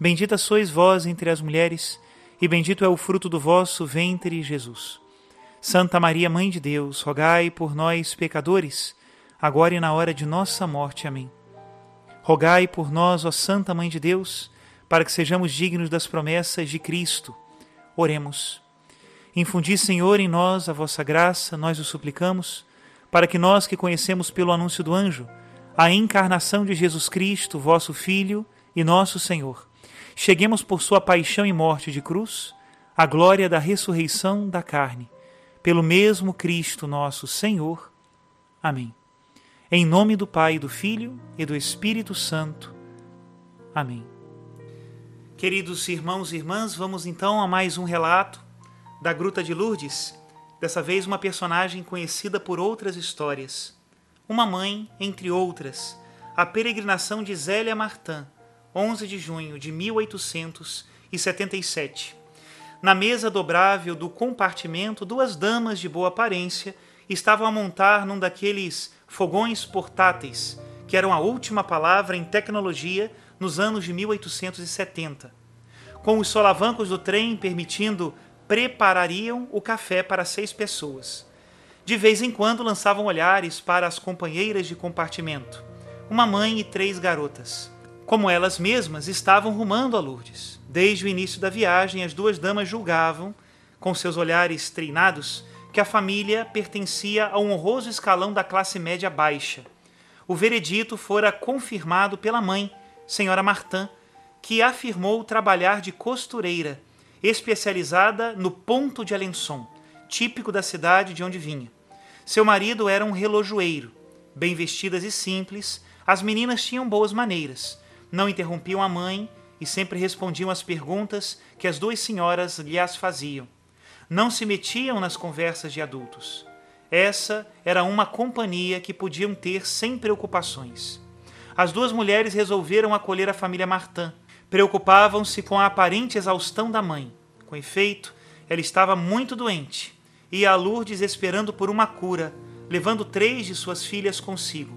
Bendita sois vós entre as mulheres, e bendito é o fruto do vosso ventre, Jesus. Santa Maria, Mãe de Deus, rogai por nós, pecadores, agora e na hora de nossa morte. Amém. Rogai por nós, ó Santa Mãe de Deus, para que sejamos dignos das promessas de Cristo. Oremos. Infundi, Senhor, em nós a vossa graça, nós o suplicamos, para que nós que conhecemos pelo anúncio do anjo a encarnação de Jesus Cristo, vosso Filho e nosso Senhor, cheguemos por sua paixão e morte de cruz à glória da ressurreição da carne, pelo mesmo Cristo nosso Senhor. Amém. Em nome do Pai, do Filho e do Espírito Santo. Amém. Queridos irmãos e irmãs, vamos então a mais um relato da Gruta de Lourdes, dessa vez uma personagem conhecida por outras histórias. Uma mãe, entre outras, a peregrinação de Zélia Martin, 11 de junho de 1877. Na mesa dobrável do compartimento, duas damas de boa aparência estavam a montar num daqueles fogões portáteis, que eram a última palavra em tecnologia nos anos de 1870. Com os solavancos do trem permitindo, preparariam o café para seis pessoas. De vez em quando lançavam olhares para as companheiras de compartimento, uma mãe e três garotas como elas mesmas estavam rumando a Lourdes. Desde o início da viagem, as duas damas julgavam, com seus olhares treinados, que a família pertencia a um honroso escalão da classe média baixa. O veredito fora confirmado pela mãe, senhora Martin, que afirmou trabalhar de costureira, especializada no ponto de Alençon, típico da cidade de onde vinha. Seu marido era um relojoeiro. Bem vestidas e simples, as meninas tinham boas maneiras não interrompiam a mãe e sempre respondiam às perguntas que as duas senhoras lhes faziam. Não se metiam nas conversas de adultos. Essa era uma companhia que podiam ter sem preocupações. As duas mulheres resolveram acolher a família Martin. Preocupavam-se com a aparente exaustão da mãe. Com efeito, ela estava muito doente. Ia a Lourdes esperando por uma cura, levando três de suas filhas consigo.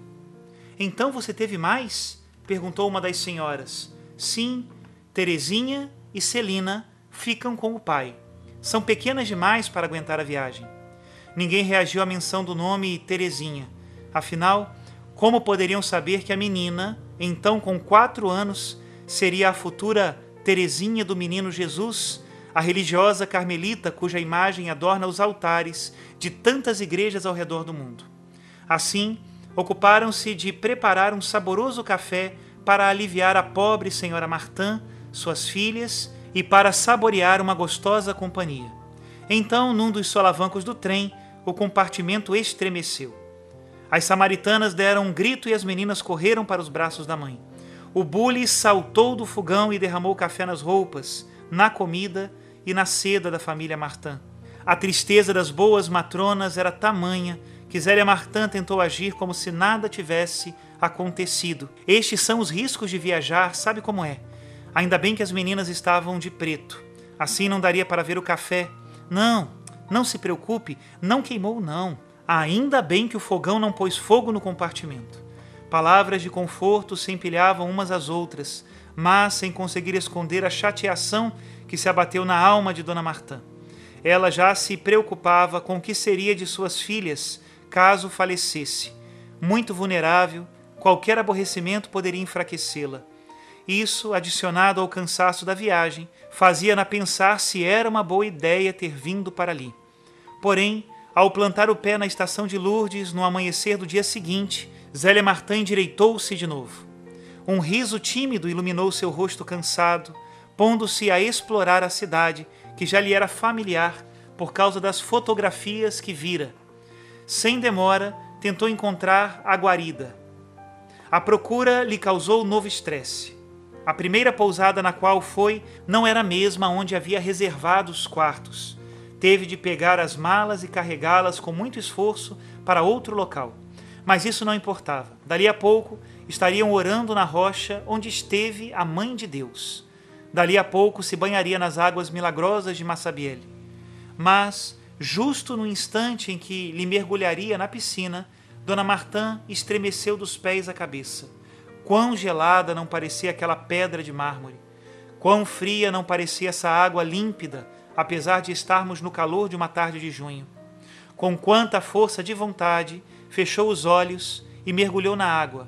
Então você teve mais? Perguntou uma das senhoras. Sim, Terezinha e Celina ficam com o pai. São pequenas demais para aguentar a viagem. Ninguém reagiu à menção do nome Terezinha. Afinal, como poderiam saber que a menina, então com quatro anos, seria a futura Terezinha do menino Jesus, a religiosa carmelita cuja imagem adorna os altares de tantas igrejas ao redor do mundo? Assim, ocuparam-se de preparar um saboroso café para aliviar a pobre senhora Martin, suas filhas e para saborear uma gostosa companhia. Então, num dos solavancos do trem, o compartimento estremeceu. As samaritanas deram um grito e as meninas correram para os braços da mãe. O bule saltou do fogão e derramou café nas roupas, na comida e na seda da família Martin. A tristeza das boas matronas era tamanha que Zélia Martin tentou agir como se nada tivesse acontecido. Estes são os riscos de viajar, sabe como é? Ainda bem que as meninas estavam de preto. Assim não daria para ver o café. Não, não se preocupe, não queimou, não. Ainda bem que o fogão não pôs fogo no compartimento. Palavras de conforto se empilhavam umas às outras, mas sem conseguir esconder a chateação que se abateu na alma de Dona Martã. Ela já se preocupava com o que seria de suas filhas caso falecesse. Muito vulnerável, qualquer aborrecimento poderia enfraquecê-la. Isso, adicionado ao cansaço da viagem, fazia-na pensar se era uma boa ideia ter vindo para ali. Porém, ao plantar o pé na estação de Lourdes no amanhecer do dia seguinte, Zélia Martin endireitou-se de novo. Um riso tímido iluminou seu rosto cansado, pondo-se a explorar a cidade que já lhe era familiar por causa das fotografias que vira. Sem demora, tentou encontrar a guarida. A procura lhe causou novo estresse. A primeira pousada na qual foi não era a mesma onde havia reservado os quartos. Teve de pegar as malas e carregá-las com muito esforço para outro local. Mas isso não importava. Dali a pouco estariam orando na rocha onde esteve a Mãe de Deus. Dali a pouco se banharia nas águas milagrosas de Massabielle. Mas, justo no instante em que lhe mergulharia na piscina, Dona Martã estremeceu dos pés à cabeça. Quão gelada não parecia aquela pedra de mármore! Quão fria não parecia essa água límpida, apesar de estarmos no calor de uma tarde de junho! Com quanta força de vontade, fechou os olhos e mergulhou na água,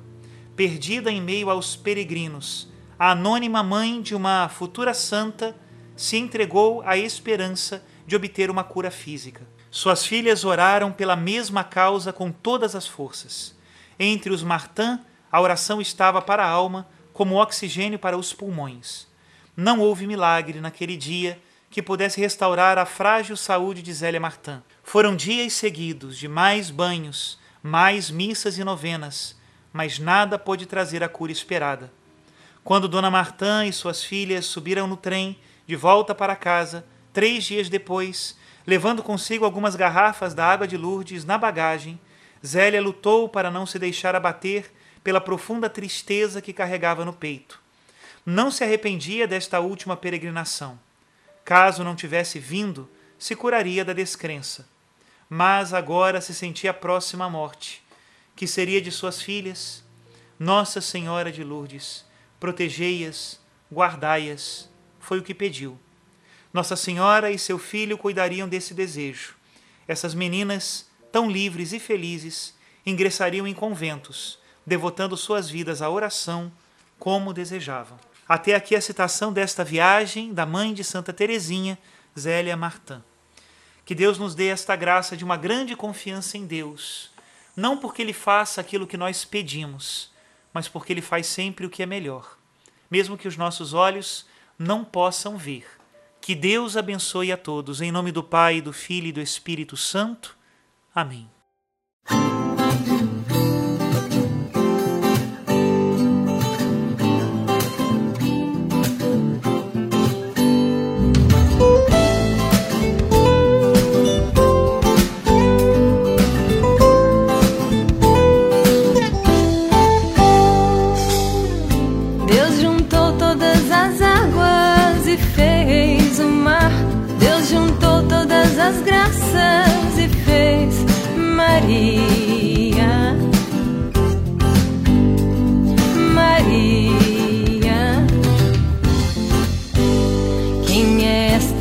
perdida em meio aos peregrinos. A anônima mãe de uma futura santa se entregou à esperança de obter uma cura física. Suas filhas oraram pela mesma causa com todas as forças. Entre os Martin, a oração estava para a alma como oxigênio para os pulmões. Não houve milagre naquele dia que pudesse restaurar a frágil saúde de Zélia Martin. Foram dias seguidos de mais banhos, mais missas e novenas, mas nada pôde trazer a cura esperada. Quando Dona Martin e suas filhas subiram no trem de volta para casa, três dias depois, Levando consigo algumas garrafas da água de Lourdes na bagagem, Zélia lutou para não se deixar abater pela profunda tristeza que carregava no peito. Não se arrependia desta última peregrinação. Caso não tivesse vindo, se curaria da descrença. Mas agora se sentia próxima à morte. Que seria de suas filhas? Nossa Senhora de Lourdes, protegei-as, guardai-as, foi o que pediu. Nossa Senhora e seu filho cuidariam desse desejo. Essas meninas, tão livres e felizes, ingressariam em conventos, devotando suas vidas à oração como desejavam. Até aqui a citação desta viagem da mãe de Santa Teresinha, Zélia Martin. Que Deus nos dê esta graça de uma grande confiança em Deus, não porque Ele faça aquilo que nós pedimos, mas porque Ele faz sempre o que é melhor, mesmo que os nossos olhos não possam ver. Que Deus abençoe a todos. Em nome do Pai, do Filho e do Espírito Santo. Amém.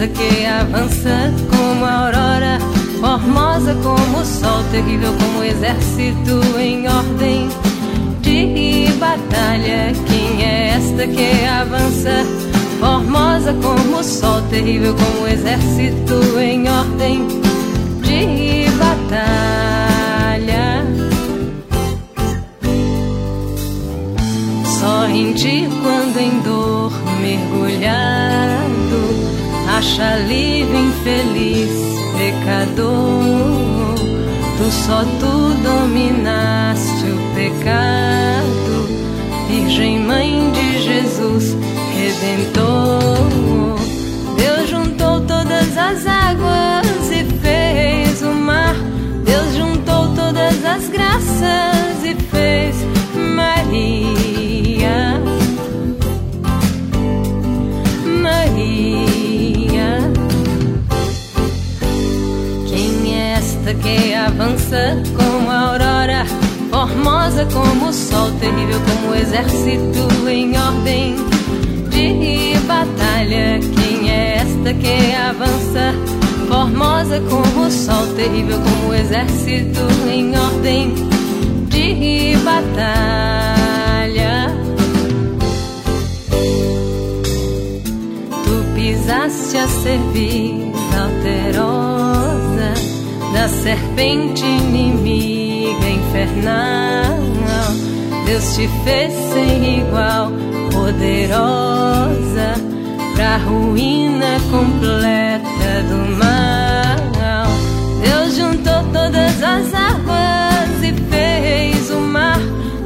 Esta que avança como a aurora, formosa como o sol, terrível como o exército em ordem de batalha? Quem é esta que avança? Formosa como o sol, terrível como o exército em ordem acha alívio infeliz pecador. Tu só tu dominaste o pecado. Virgem Mãe de Jesus Redentor avança como a aurora, formosa como o sol, terrível como o exército em ordem de batalha. Quem é esta que avança? Formosa como o sol, terrível como o exército em ordem de batalha. Tu pisaste a servir serpente inimiga infernal. Deus te fez sem igual, poderosa, pra ruína completa do mal. Deus juntou todas as águas e fez o mar.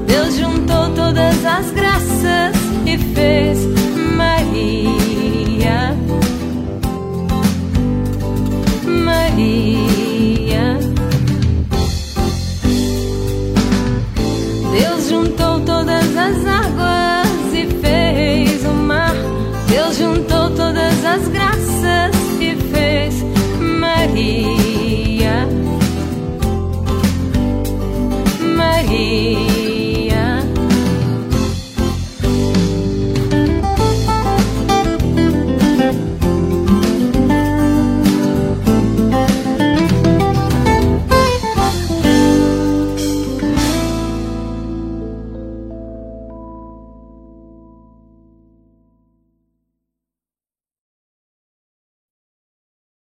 Deus juntou todas as graças.